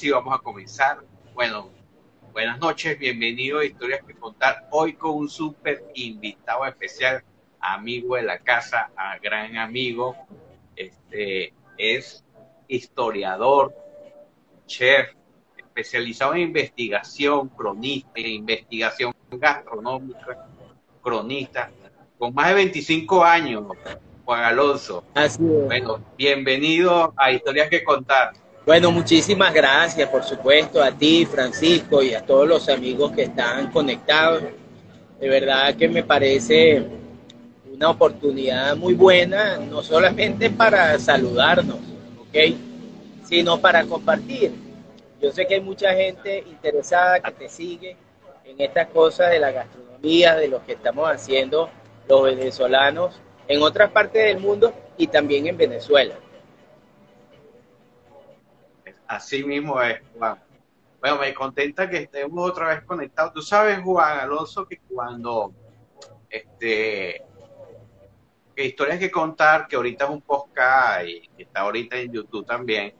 Sí vamos a comenzar. Bueno, buenas noches, bienvenido a Historias que Contar. Hoy con un súper invitado especial, amigo de la casa, a gran amigo. Este es historiador, chef, especializado en investigación, cronista, en investigación gastronómica, cronista, con más de 25 años, Juan Alonso. Así es. Bueno, bienvenido a Historias que Contar. Bueno, muchísimas gracias, por supuesto, a ti, Francisco, y a todos los amigos que están conectados. De verdad que me parece una oportunidad muy buena, no solamente para saludarnos, ¿ok? Sino para compartir. Yo sé que hay mucha gente interesada que te sigue en estas cosas de la gastronomía, de lo que estamos haciendo los venezolanos en otras partes del mundo y también en Venezuela. Así mismo es, Juan. Bueno, me contenta que estemos otra vez conectados. Tú sabes, Juan Alonso, que cuando este que historias que contar, que ahorita es un podcast y que está ahorita en YouTube también,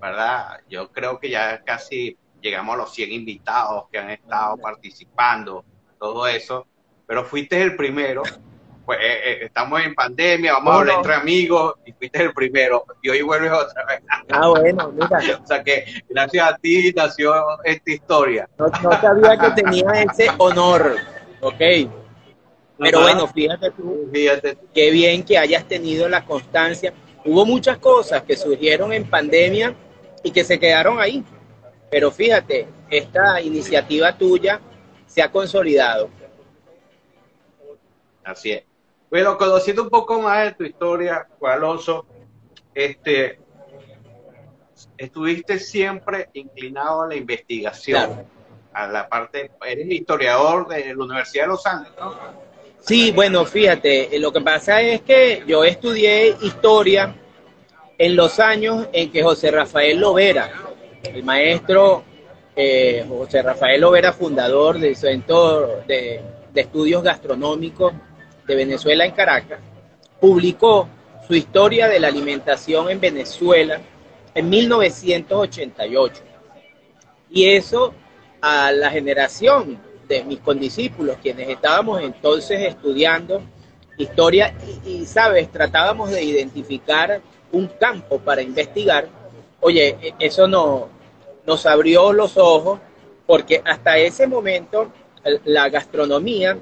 ¿verdad? Yo creo que ya casi llegamos a los 100 invitados que han estado participando, todo eso, pero fuiste el primero pues eh, eh, estamos en pandemia, vamos a hablar entre amigos, y fuiste el primero, y hoy vuelves otra vez. Ah, bueno, mira. o sea que gracias a ti nació esta historia. No, sabía que tenía ese honor, ok. Pero bueno, fíjate tú, fíjate. qué bien que hayas tenido la constancia. Hubo muchas cosas que surgieron en pandemia y que se quedaron ahí. Pero fíjate, esta iniciativa tuya se ha consolidado. Así es. Bueno, conociendo un poco más de tu historia, Juan Alonso, este, estuviste siempre inclinado a la investigación, a la parte, eres historiador de la Universidad de Los Andes, ¿no? Sí, bueno, fíjate, lo que pasa es que yo estudié historia en los años en que José Rafael Lovera, el maestro eh, José Rafael Lovera, fundador del Centro de Estudios Gastronómicos de Venezuela en Caracas, publicó su historia de la alimentación en Venezuela en 1988. Y eso a la generación de mis condiscípulos, quienes estábamos entonces estudiando historia y, sabes, tratábamos de identificar un campo para investigar. Oye, e, eso no, nos abrió los ojos porque hasta ese momento la gastronomía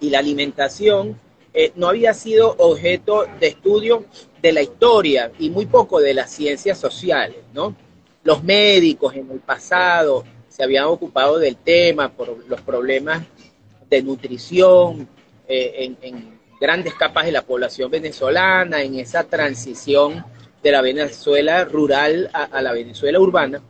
y la alimentación eh, no había sido objeto de estudio de la historia y muy poco de las ciencias sociales, ¿no? Los médicos en el pasado se habían ocupado del tema por los problemas de nutrición eh, en, grandes capas de la población venezolana, en esa transición de la Venezuela rural a la Venezuela urbana.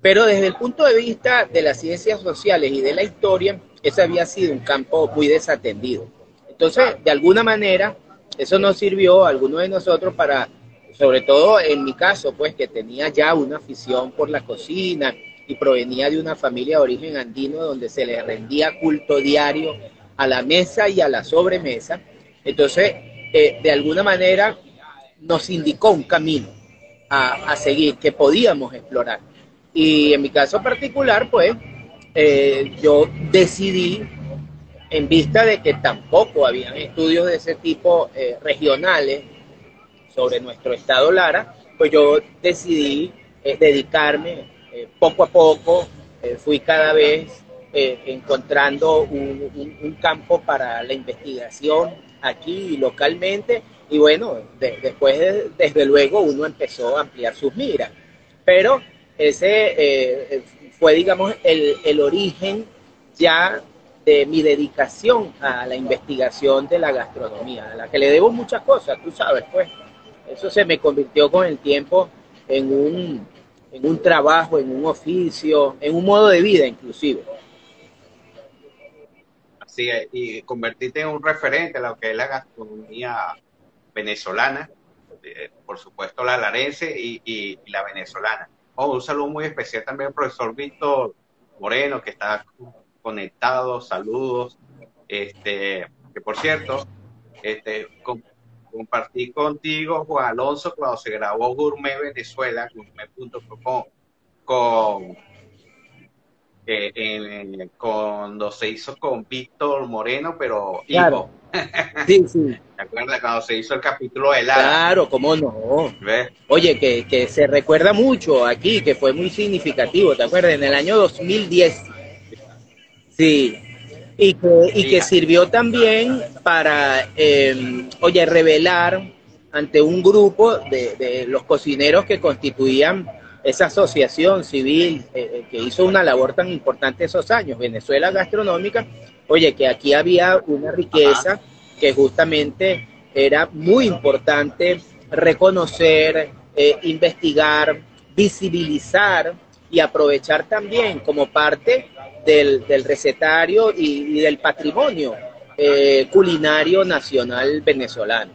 Pero desde el punto de vista de las ciencias sociales y de la historia, ese había sido un campo muy desatendido. Entonces, de alguna manera, eso nos sirvió a algunos de nosotros para, sobre todo en mi caso, pues que tenía ya una afición por la cocina y provenía de una familia de origen andino donde se le rendía culto diario a la mesa y a la sobremesa. Entonces, eh, de alguna manera, nos indicó un camino a, a seguir que podíamos explorar. Y en mi caso particular, pues, eh, yo decidí, en vista de que tampoco habían estudios de ese tipo eh, regionales sobre nuestro estado Lara, pues yo decidí eh, dedicarme poco a poco, fui cada vez encontrando un, campo para la investigación aquí localmente. Y bueno, después desde luego uno empezó a ampliar sus miras, pero ese fue, digamos, el, el origen ya de mi dedicación a la investigación de la gastronomía, a la que le debo muchas cosas, tú sabes, pues. Eso se me convirtió con el tiempo en un, en un trabajo, en un oficio, en un modo de vida inclusive. Así es, y convertirte en un referente a lo que es la gastronomía venezolana, eh, por supuesto la larense y, la venezolana. Oh, un saludo muy especial también al profesor Víctor Moreno, que está conectado, saludos. Este, que por cierto, este, compartí contigo, Juan Alonso, cuando se grabó Gourmet Venezuela, gourmet.com, con, eh, cuando se hizo con Víctor Moreno, pero hijo. Sí, sí. ¿Te acuerdas cuando se hizo el capítulo de la Claro, cómo no. Oye, que, que se recuerda mucho aquí, que fue muy significativo, ¿te acuerdas? En el año 2010. Sí, y que, y que sirvió también para, eh, oye, revelar ante un grupo de, los cocineros que constituían esa asociación civil eh, eh, que hizo una labor tan importante esos años, Venezuela Gastronómica, oye, que aquí había una riqueza que justamente era muy importante reconocer, investigar, visibilizar y aprovechar también como parte del, recetario y, del patrimonio eh, culinario nacional venezolano.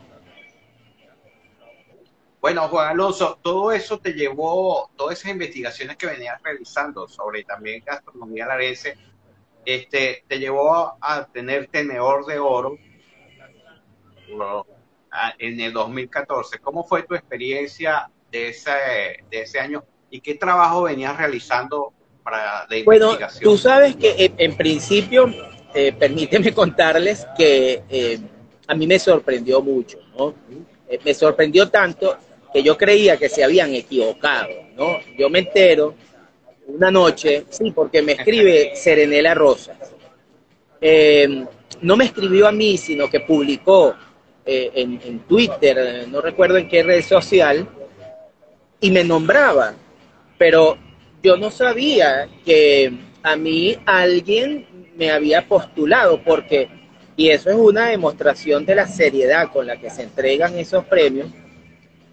Bueno, Juan Alonso, todo eso te llevó, todas esas investigaciones que venías realizando sobre también gastronomía larense, este, te llevó a tener tenedor de oro en el 2014. ¿Cómo fue tu experiencia de ese, de ese año y qué trabajo venías realizando para de bueno, tú sabes que en, principio, eh, permíteme contarles que eh, a mí me sorprendió mucho, ¿no? Eh, me sorprendió tanto que yo creía que se habían equivocado, ¿no? Yo me entero una noche, sí, porque me escribe Serenela Rosas. no me escribió a mí, sino que publicó en, en Twitter, no recuerdo en qué red social, y me nombraba, pero yo no sabía que a mí alguien me había postulado porque, y eso es una demostración de la seriedad con la que se entregan esos premios,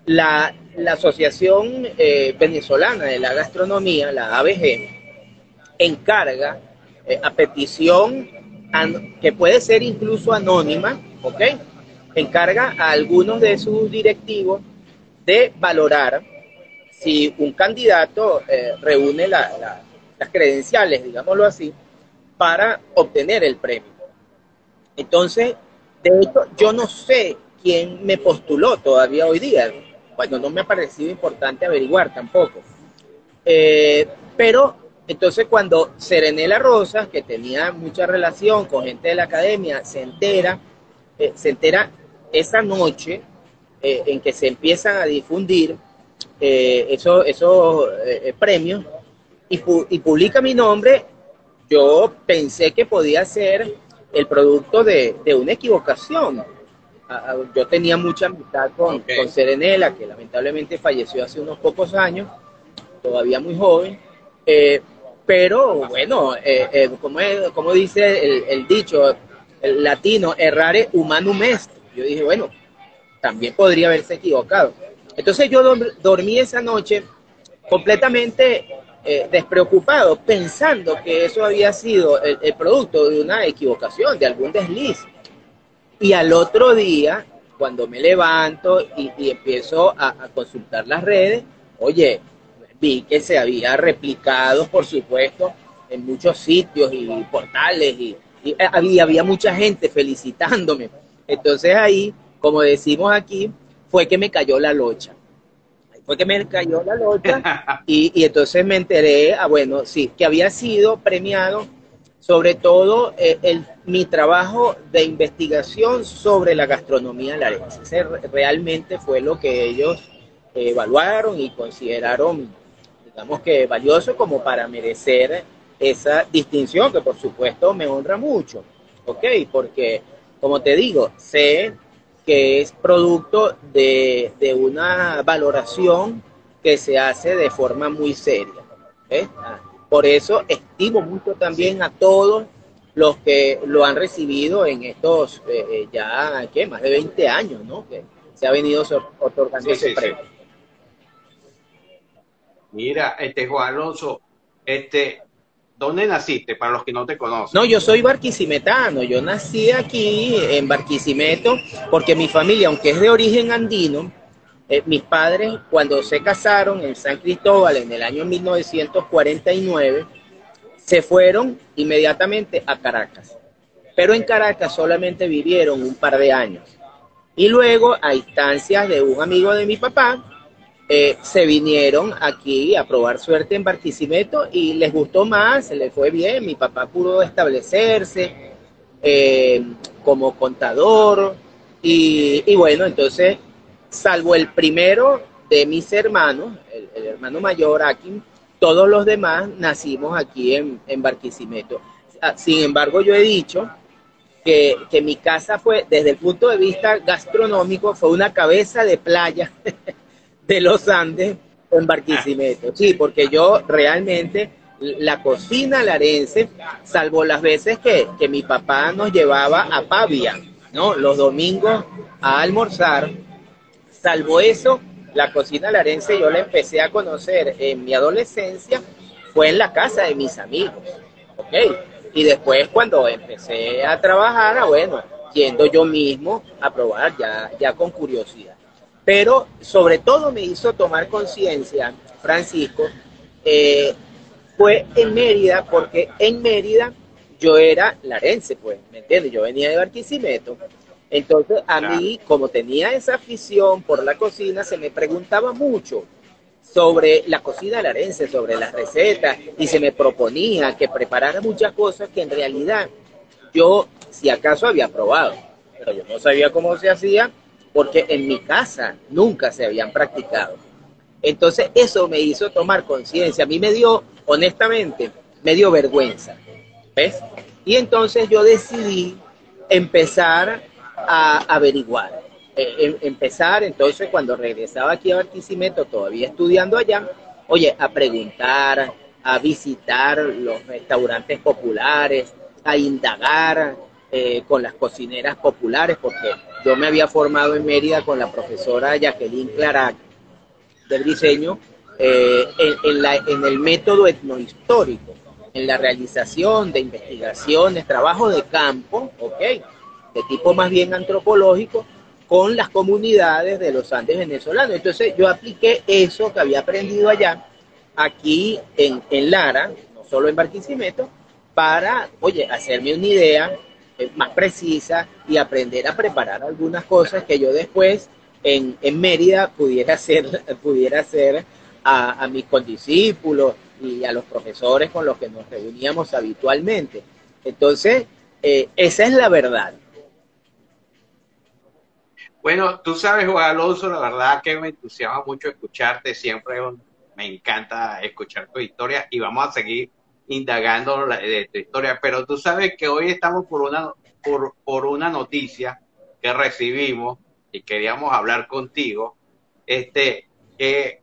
la, Asociación eh, Venezolana de la Gastronomía, la ABG, encarga eh, a petición que puede ser incluso anónima, ¿ok? Encarga a algunos de sus directivos de valorar si un candidato eh, reúne las credenciales, digámoslo así, para obtener el premio. Entonces, de hecho, yo no sé quién me postuló todavía hoy día. Bueno, no me ha parecido importante averiguar tampoco. Eh, pero entonces cuando Serenela Rosas, que tenía mucha relación con gente de la academia, se entera, eh, se entera esa noche en que se empiezan a difundir eh, esos, eh, eh, premios y, publica mi nombre, yo pensé que podía ser el producto de, una equivocación. Yo tenía mucha amistad con, Serenela, que lamentablemente falleció hace unos pocos años, todavía muy joven. pero bueno, como, como dice el, el dicho el latino, errare humanum est. Yo dije, bueno, también podría haberse equivocado. Entonces yo dormí esa noche completamente eh, despreocupado, pensando que eso había sido el, producto de una equivocación, de algún desliz. Y al otro día, cuando me levanto y, empiezo a, consultar las redes, oye, vi que se había replicado, por supuesto, en muchos sitios y portales y, y había, había mucha gente felicitándome. Entonces ahí, como decimos aquí, fue que me cayó la locha. Fue que me cayó la locha y, entonces me enteré, ah, bueno, sí, que había sido premiado sobre todo eh, el, mi trabajo de investigación sobre la gastronomía larense. Ese realmente fue lo que ellos evaluaron y consideraron, digamos que valioso como para merecer esa distinción, que por supuesto me honra mucho, ¿ok? Porque, como te digo, sé que es producto de, una valoración que se hace de forma muy seria. Por eso estimo mucho también a todos los que lo han recibido en estos eh, eh, ya, ¿qué? Más de 20 años, ¿no? Que se ha venido otorgando ese premio. Mira, este Juan Alonso, este, ¿dónde naciste? Para los que no te conocen. No, yo soy barquisimetano. Yo nací aquí en Barquisimeto porque mi familia, aunque es de origen andino, eh, mis padres cuando se casaron en San Cristóbal en el año 1949 se fueron inmediatamente a Caracas. Pero en Caracas solamente vivieron un par de años. Y luego, a instancias de un amigo de mi papá, eh, se vinieron aquí a probar suerte en Barquisimeto y les gustó más, se les fue bien. Mi papá pudo establecerse eh, como contador. Y, bueno, entonces, salvo el primero de mis hermanos, el, el hermano mayor, Akin, todos los demás nacimos aquí en, Barquisimeto. Ah, sin embargo, yo he dicho que, mi casa fue, desde el punto de vista gastronómico, fue una cabeza de playa de los Andes en Barquisimeto. Sí, porque yo realmente la cocina larense, salvo las veces que, que mi papá nos llevaba a Pavia, ¿no? Los domingos a almorzar, salvo eso, la cocina larense yo la empecé a conocer en mi adolescencia, fue en la casa de mis amigos, ¿ok? Y después cuando empecé a trabajar, ah, bueno, yendo yo mismo a probar ya, ya con curiosidad. Pero sobre todo me hizo tomar conciencia, Francisco, eh, fue en Mérida, porque en Mérida yo era larense, pues, ¿me entiendes? Yo venía de Barquisimeto entonces, a mí, como tenía esa afición por la cocina, se me preguntaba mucho sobre la cocina larense, sobre las recetas, y se me proponía que preparara muchas cosas que en realidad yo, si acaso, había probado, pero yo no sabía cómo se hacía porque en mi casa nunca se habían practicado. Entonces, eso me hizo tomar conciencia. A mí me dio, honestamente, me dio vergüenza. ¿Ves? Y entonces yo decidí empezar a averiguar. Eh, em, empezar entonces cuando regresaba aquí a Barquisimeto, todavía estudiando allá, oye, a preguntar, a visitar los restaurantes populares, a indagar eh, con las cocineras populares, porque yo me había formado en Mérida con la profesora Jacqueline Clarac del diseño eh, en, en el método etnohistórico, en la realización de investigaciones, trabajo de campo, ¿ok? De tipo más bien antropológico, con las comunidades de los Andes venezolanos. Entonces yo apliqué eso que había aprendido allá, aquí en, Lara, no solo en Barquisimeto, para, oye, hacerme una idea eh, más precisa y aprender a preparar algunas cosas que yo después en, Mérida pudiera hacer, pudiera hacer a, a mis condiscípulos y a los profesores con los que nos reuníamos habitualmente. Entonces, eh, esa es la verdad. Bueno, tú sabes, Juan Alonso, la verdad que me entusiasma mucho escucharte, siempre me encanta escuchar tu historia y vamos a seguir indagando de tu historia, pero tú sabes que hoy estamos por una, por, por una noticia que recibimos y queríamos hablar contigo. Este, eh,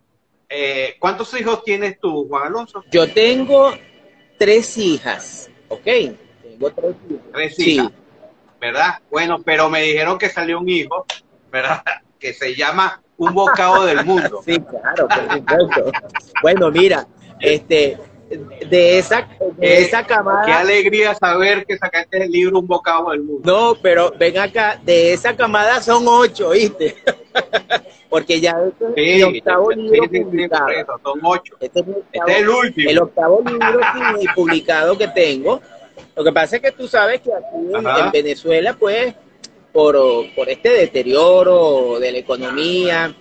eh, ¿Cuántos hijos tienes tú, Juan Alonso? Yo tengo tres hijas, ¿ok? Tengo tres hijas. Tres hijas, ¿verdad? Bueno, pero me dijeron que salió un hijo ¿verdad? Que se llama Un bocado del mundo. Sí, claro, por supuesto. bueno, mira, este, de esa, de esa camada. Qué alegría saber que sacaste el libro Un bocado del mundo. No, pero ven acá, de esa camada son ocho, ¿viste? Porque ya este es el octavo libro publicado. son ocho. Este es, el, este es el último. El octavo libro publicado que tengo. Lo que pasa es que tú sabes que aquí en Venezuela, pues, por, por este deterioro de la economía.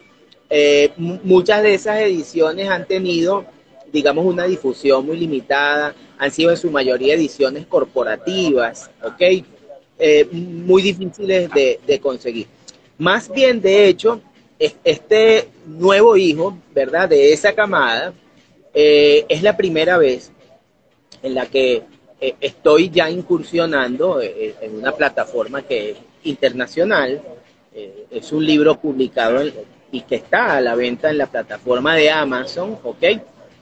Eh, muchas de esas ediciones han tenido, digamos, una difusión muy limitada, han sido en su mayoría ediciones corporativas, ¿ok? Eh, muy difíciles de, conseguir. Más bien, de hecho, este nuevo hijo, ¿verdad? De esa camada, eh, es la primera vez en la que estoy ya incursionando en una plataforma que internacional. Eh, es un libro publicado y que está a la venta en la plataforma de Amazon, ¿ok?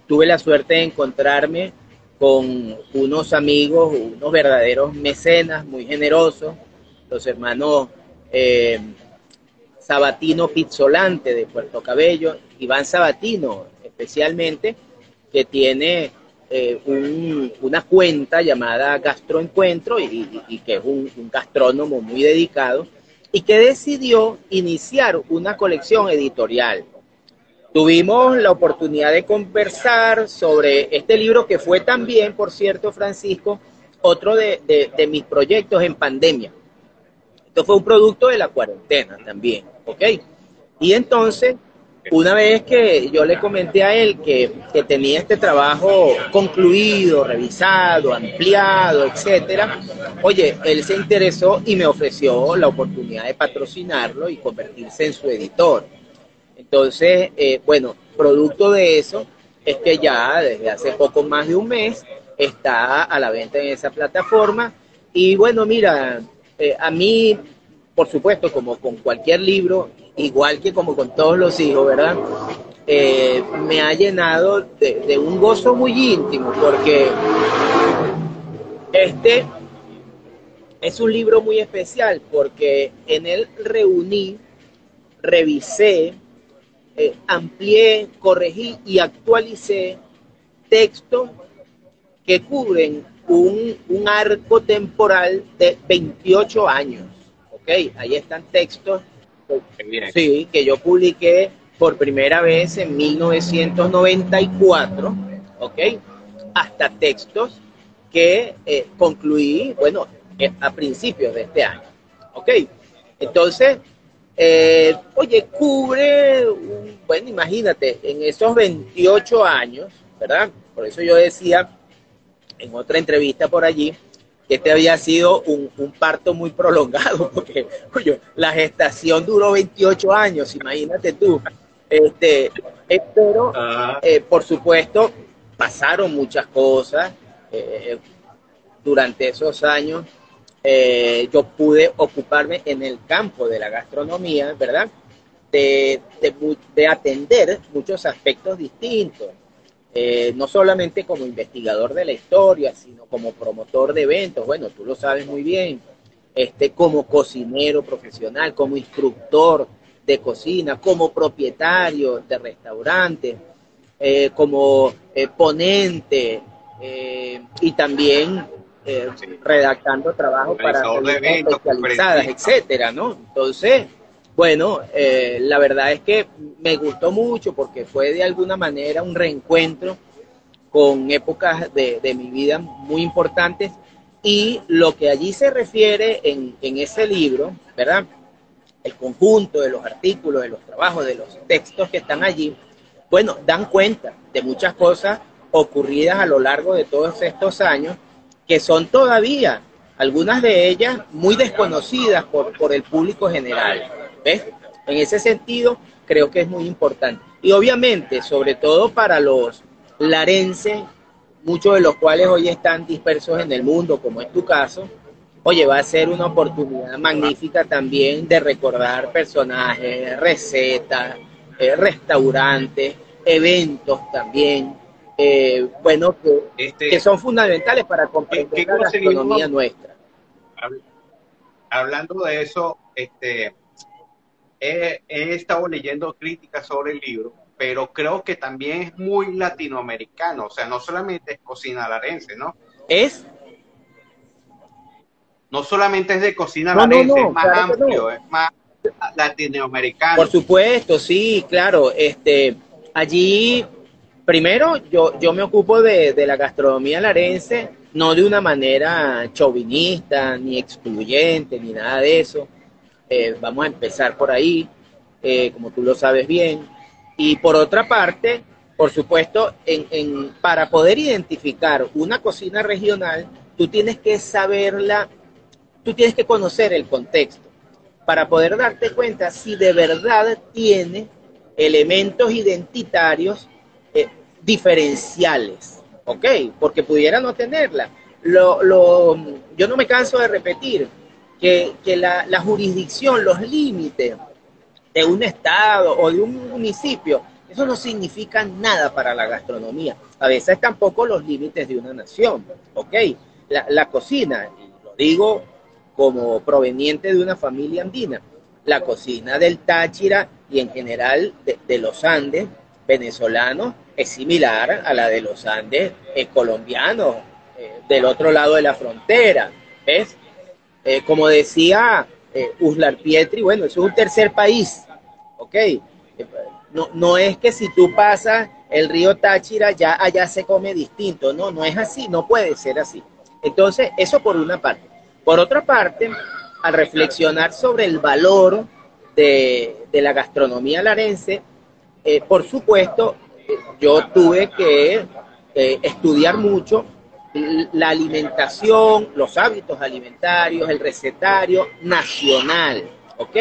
Tuve la suerte de encontrarme con unos amigos, unos verdaderos mecenas muy generosos, los hermanos eh, Sabatino Pizzolante de Puerto Cabello, Iván Sabatino especialmente, que tiene eh, una cuenta llamada Gastroencuentro y, que es un, un, gastrónomo muy dedicado y que decidió iniciar una colección editorial. Tuvimos la oportunidad de conversar sobre este libro que fue también, por cierto, Francisco, otro de, de mis proyectos en pandemia. Esto fue un producto de la cuarentena también, ¿ok? Y entonces una vez que yo le comenté a él que, tenía este trabajo concluido, revisado, ampliado, etcétera, oye, él se interesó y me ofreció la oportunidad de patrocinarlo y convertirse en su editor. Entonces, eh, bueno, producto de eso es que ya desde hace poco más de un mes está a la venta en esa plataforma. Y bueno, mira, eh, a mí, por supuesto, como con cualquier libro, igual que como con todos los hijos, ¿verdad? Eh, me ha llenado de, un gozo muy íntimo, porque este es un libro muy especial, porque en él reuní, revisé, eh, amplié, corregí y actualicé textos que cubren un, arco temporal de 28 años. ¿Ok? Ahí están textos Sí, que yo publiqué por primera vez en 1994, ¿ok? Hasta textos que eh, concluí, bueno, eh, a principios de este año, ¿ok? Entonces, eh, oye, cubre, bueno, imagínate, en esos 28 años, ¿verdad? Por eso yo decía en otra entrevista por allí, este había sido un, parto muy prolongado, porque la gestación duró 28 años, imagínate tú. Este, eh, pero, eh, por supuesto, pasaron muchas cosas eh, durante esos años. yo pude ocuparme en el campo de la gastronomía, ¿verdad? de, de atender muchos aspectos distintos eh, no solamente como investigador de la historia, sino como promotor de eventos, bueno, tú lo sabes muy bien, este, como cocinero profesional, como instructor de cocina, como propietario de restaurantes, eh, como eh, ponente y también redactando trabajo para eventos especializadas, etcétera, ¿no? Entonces, bueno, eh, la verdad es que me gustó mucho porque fue de alguna manera un reencuentro con épocas de, mi vida muy importantes y lo que allí se refiere en, ese libro, ¿verdad? El conjunto de los artículos, de los trabajos, de los textos que están allí, bueno, dan cuenta de muchas cosas ocurridas a lo largo de todos estos años que son todavía algunas de ellas muy desconocidas por, por el público general. En ese sentido, creo que es muy importante. Y obviamente, sobre todo para los larenses, muchos de los cuales hoy están dispersos en el mundo, como es tu caso, oye, va a ser una oportunidad magnífica también de recordar personajes, recetas, eh, restaurantes, eventos también, eh, bueno, este, que, son fundamentales para comprender la gastronomía nuestra. Hablando de eso, este, he, estado leyendo críticas sobre el libro, pero creo que también es muy latinoamericano, o sea, no solamente es cocina larense, ¿no? Es. No solamente es de cocina larense, es más amplio, es más latinoamericano. Por supuesto, sí, claro. Este, allí, primero, yo, yo me ocupo de, de la gastronomía larense, no de una manera chauvinista, ni excluyente, ni nada de eso eh, vamos a empezar por ahí, eh, como tú lo sabes bien. Y por otra parte, por supuesto, para poder identificar una cocina regional, tú tienes que saberla, tú tienes que conocer el contexto para poder darte cuenta si de verdad tiene elementos identitarios eh, diferenciales, ¿ok? Porque pudiera no tenerla. Lo, lo, yo no me canso de repetir, que, la, jurisdicción, los límites de un estado o de un municipio Eso no significa nada para la gastronomía. A veces tampoco los límites de una nación, ¿ok? La, cocina, lo digo como proveniente de una familia andina, la cocina del Táchira y en general de, los Andes venezolanos es similar a la de los Andes eh, colombianos, eh, del otro lado de la frontera, ¿ves? Eh, como decía Uslar Pietri, bueno, eso es un tercer país, ¿ok? No, no es que si tú pasas el río Táchira ya allá se come distinto, no, no es así, no puede ser así. Entonces, eso por una parte. Por otra parte, al reflexionar sobre el valor de, la gastronomía larense, eh, por supuesto, yo tuve que eh, estudiar mucho la alimentación, los hábitos alimentarios, el recetario nacional, ¿ok?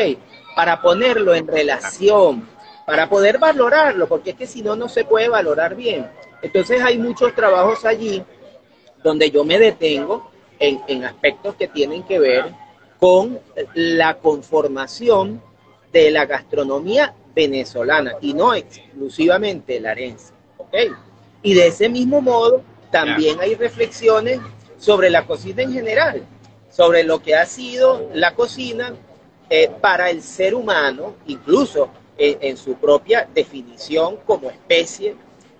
Para ponerlo en relación, para poder valorarlo, porque es que si no, no se puede valorar bien. Entonces hay muchos trabajos allí donde yo me detengo en, aspectos que tienen que ver con la conformación de la gastronomía venezolana y no exclusivamente la arense. Y de ese mismo modo, también hay reflexiones sobre la cocina en general, sobre lo que ha sido la cocina eh, para el ser humano, incluso en, su propia definición como especie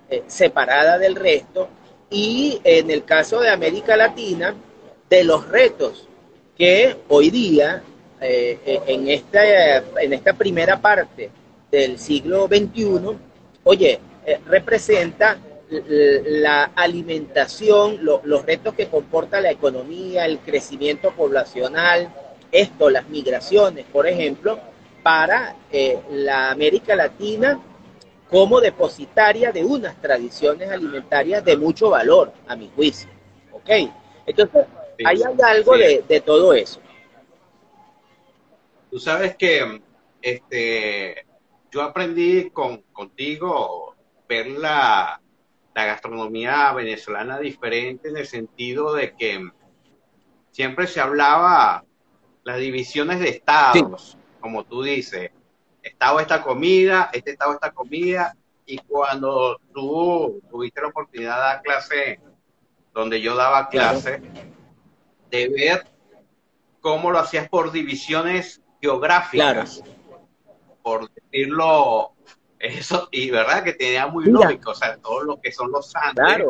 eh, separada del resto, y en el caso de América Latina, de los retos que hoy día, eh, eh, en, esta, en esta primera parte del siglo XXI, oye, eh, representa la alimentación, los retos que comporta la economía, el crecimiento poblacional, esto, las migraciones, por ejemplo, para la América Latina como depositaria de unas tradiciones alimentarias de mucho valor, a mi juicio. ¿Ok? Entonces, ahí hay algo de, todo eso. Tú sabes que este, yo aprendí con, contigo ver la, gastronomía venezolana diferente en el sentido de que siempre se hablaba las divisiones de estados, como tú dices, estado esta comida, este estado esta comida, y cuando tú tuviste la oportunidad de dar clase, donde yo daba clase, de ver cómo lo hacías por divisiones geográficas, por decirlo, eso, y verdad que tenía muy lógico, o sea, todo lo que son los Andes,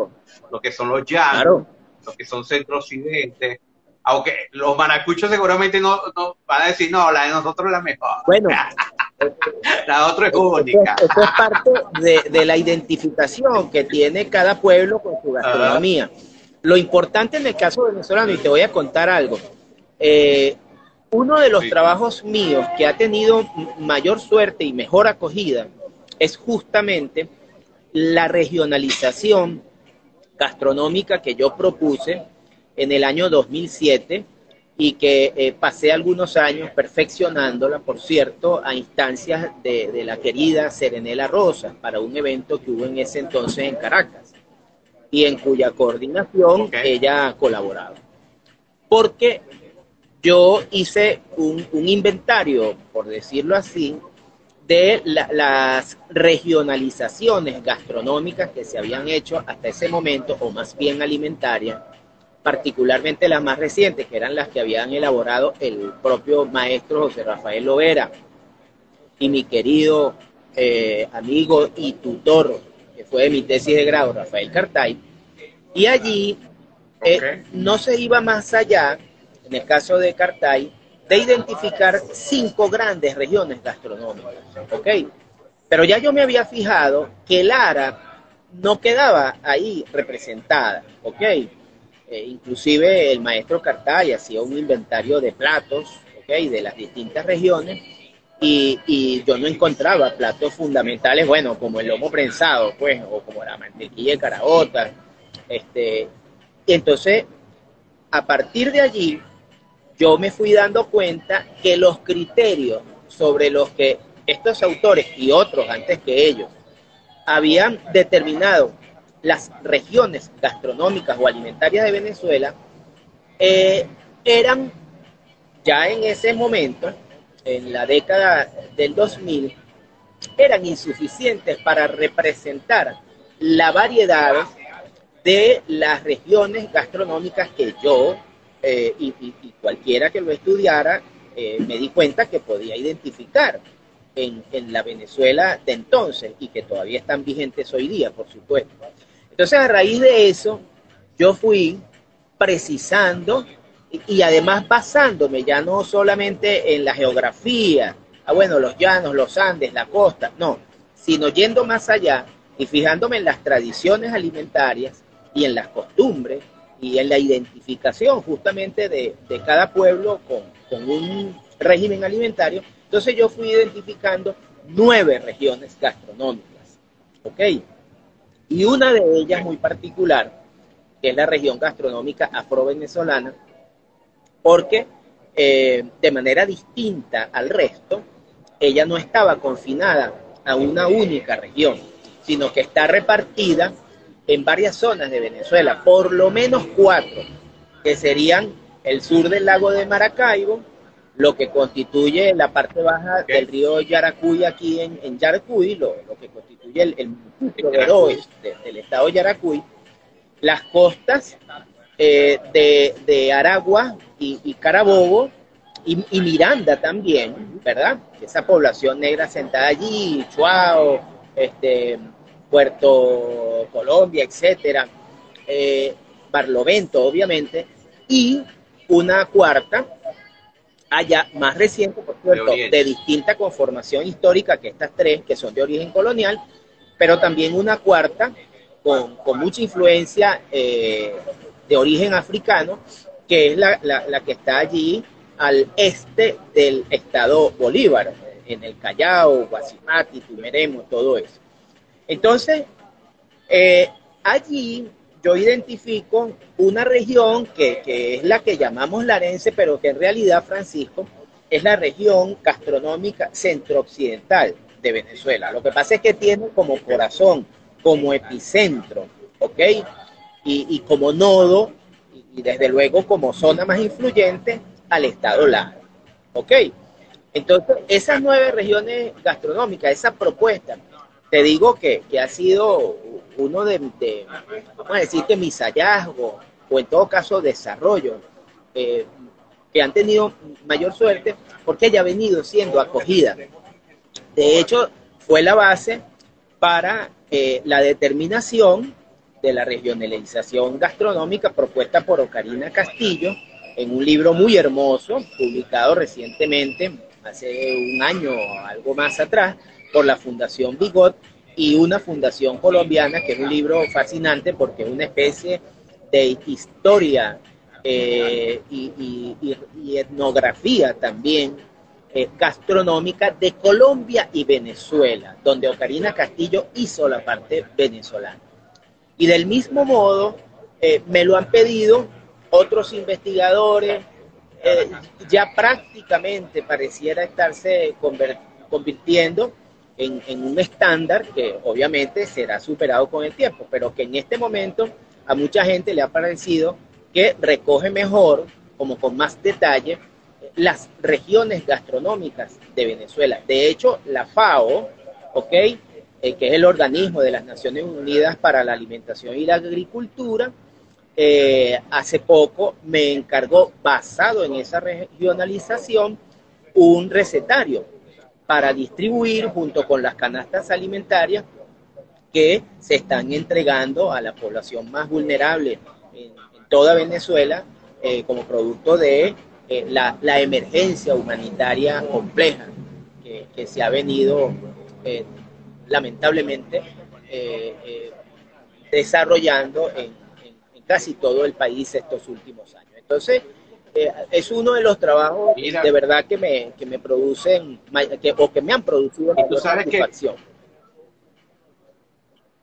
lo que son los llanos, lo que son centro-occidente, aunque los maracuchos seguramente no, van a decir, no, la de nosotros es la mejor. Bueno, la otra es única. Esto, es parte de, la identificación que tiene cada pueblo con su gastronomía. Lo importante en el caso venezolano, y te voy a contar algo, eh, uno de los trabajos míos que ha tenido mayor suerte y mejor acogida es justamente la regionalización gastronómica que yo propuse en el año 2007 y que eh, pasé algunos años perfeccionándola, por cierto, a instancias de, la querida Serenela Rosa para un evento que hubo en ese entonces en Caracas y en cuya coordinación ella colaboraba. Porque yo hice un, inventario, por decirlo así, de las regionalizaciones gastronómicas que se habían hecho hasta ese momento, o más bien alimentarias, particularmente las más recientes, que eran las que habían elaborado el propio maestro José Rafael Lovera y mi querido eh, amigo y tutor, que fue de mi tesis de grado, Rafael Cartay. Y allí eh, no se iba más allá, en el caso de Cartay, de identificar cinco grandes regiones gastronómicas. ¿Ok? Pero ya yo me había fijado que Lara no quedaba ahí representada. ¿Ok? Eh, inclusive el maestro Cartay hacía un inventario de platos ¿okay? de las distintas regiones y, yo no encontraba platos fundamentales, bueno, como el lomo prensado, pues, o como la mantequilla de caraota. Este, y entonces, a partir de allí, yo me fui dando cuenta que los criterios sobre los que estos autores y otros antes que ellos habían determinado las regiones gastronómicas o alimentarias de Venezuela eh, eran ya en ese momento, en la década del 2000, eran insuficientes para representar la variedad de las regiones gastronómicas que yo eh, y, cualquiera que lo estudiara eh, me di cuenta que podía identificar en, en, la Venezuela de entonces y que todavía están vigentes hoy día, por supuesto. Entonces, a raíz de eso, yo fui precisando y, además basándome ya no solamente en la geografía, ah, bueno, los llanos, los Andes, la costa, no, sino yendo más allá y fijándome en las tradiciones alimentarias y en las costumbres y en la identificación justamente de, cada pueblo con, con, un régimen alimentario. Entonces yo fui identificando nueve regiones gastronómicas, ¿ok? Y una de ellas muy particular, que es la región gastronómica afro-venezolana, porque eh, de manera distinta al resto, ella no estaba confinada a una única región, sino que está repartida en varias zonas de Venezuela, por lo menos cuatro, que serían el sur del lago de Maracaibo, lo que constituye la parte baja del río Yaracuy aquí en, en Yaracuy, lo, que constituye el, el del estado de Yaracuy, las costas eh, de, Aragua y, Carabobo y, Miranda también, ¿verdad? Esa población negra sentada allí, Chuao, este, Puerto Colombia, etcétera, eh, Barlovento, obviamente, y una cuarta, allá más reciente, por cierto, de, distinta conformación histórica que estas tres, que son de origen colonial, pero también una cuarta con, mucha influencia eh, de origen africano, que es la, la, que está allí al este del estado Bolívar, en el Callao, Guasimati, Tumeremo, todo eso. Entonces, eh, allí yo identifico una región que, que, es la que llamamos Larense, pero que en realidad, Francisco, es la región gastronómica centro-occidental de Venezuela. Lo que pasa es que tiene como corazón, como epicentro, ¿ok? y, como nodo y, desde luego como zona más influyente al estado Lara. ¿Ok? Entonces, esas nueve regiones gastronómicas, esa propuesta, te digo que, ha sido uno de, que mis hallazgos, o en todo caso desarrollo, eh, que han tenido mayor suerte porque ella ha venido siendo acogida. De hecho, fue la base para eh, la determinación de la regionalización gastronómica propuesta por Ocarina Castillo en un libro muy hermoso, publicado recientemente, hace un año o algo más atrás, por la Fundación Bigot y una fundación colombiana, que es un libro fascinante porque es una especie de historia eh, y, etnografía también eh, gastronómica de Colombia y Venezuela, donde Ocarina Castillo hizo la parte venezolana. Y del mismo modo, eh, me lo han pedido otros investigadores, ya prácticamente pareciera estarse convirtiendo en, un estándar que obviamente será superado con el tiempo, pero que en este momento a mucha gente le ha parecido que recoge mejor, como con más detalle, las regiones gastronómicas de Venezuela. De hecho, la FAO, ¿ok? Eh, que es el organismo de las Naciones Unidas para la Alimentación y la Agricultura, eh, hace poco me encargó, basado en esa regionalización, un recetario para distribuir junto con las canastas alimentarias que se están entregando a la población más vulnerable en, toda Venezuela eh, como producto de la, emergencia humanitaria compleja que, se ha venido lamentablemente eh, eh, desarrollando en, casi todo el país estos últimos años. Entonces, eh, es uno de los trabajos de verdad que me, que me producen que, o que me han producido tú sabes que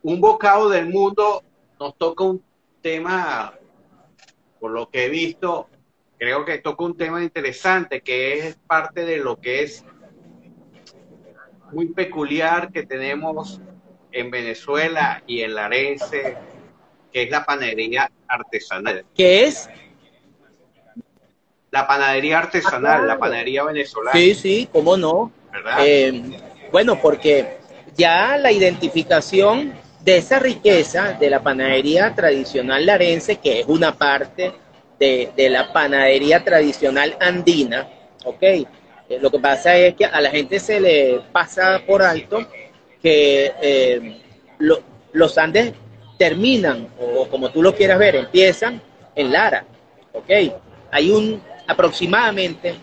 un bocado del mundo nos toca un tema, por lo que he visto, creo que toca un tema interesante que es parte de lo que es muy peculiar que tenemos en Venezuela y en Larense, que es la panadería artesanal. ¿Qué es? La panadería artesanal, la panadería venezolana. Sí, sí, cómo no. Eh, bueno, porque ya la identificación de esa riqueza de la panadería tradicional larense, que es una parte de, la panadería tradicional andina, ¿ok? Eh, lo que pasa es que a la gente se le pasa por alto que eh, los Andes terminan, o como tú lo quieras ver, empiezan en Lara, ¿ok? Hay un, aproximadamente,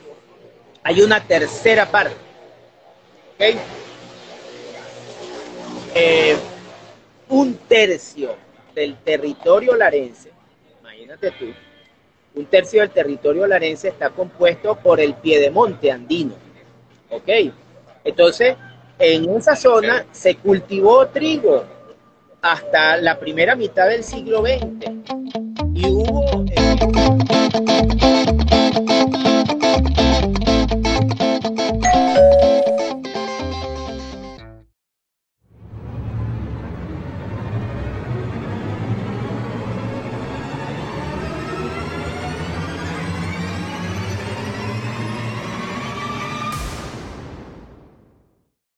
hay una tercera parte, ¿ok? Eh, un tercio del territorio larense, imagínate tú, un tercio del territorio larense está compuesto por el piedemonte andino. ¿Ok? Entonces, en esa zona se cultivó trigo hasta la primera mitad del siglo XX y hubo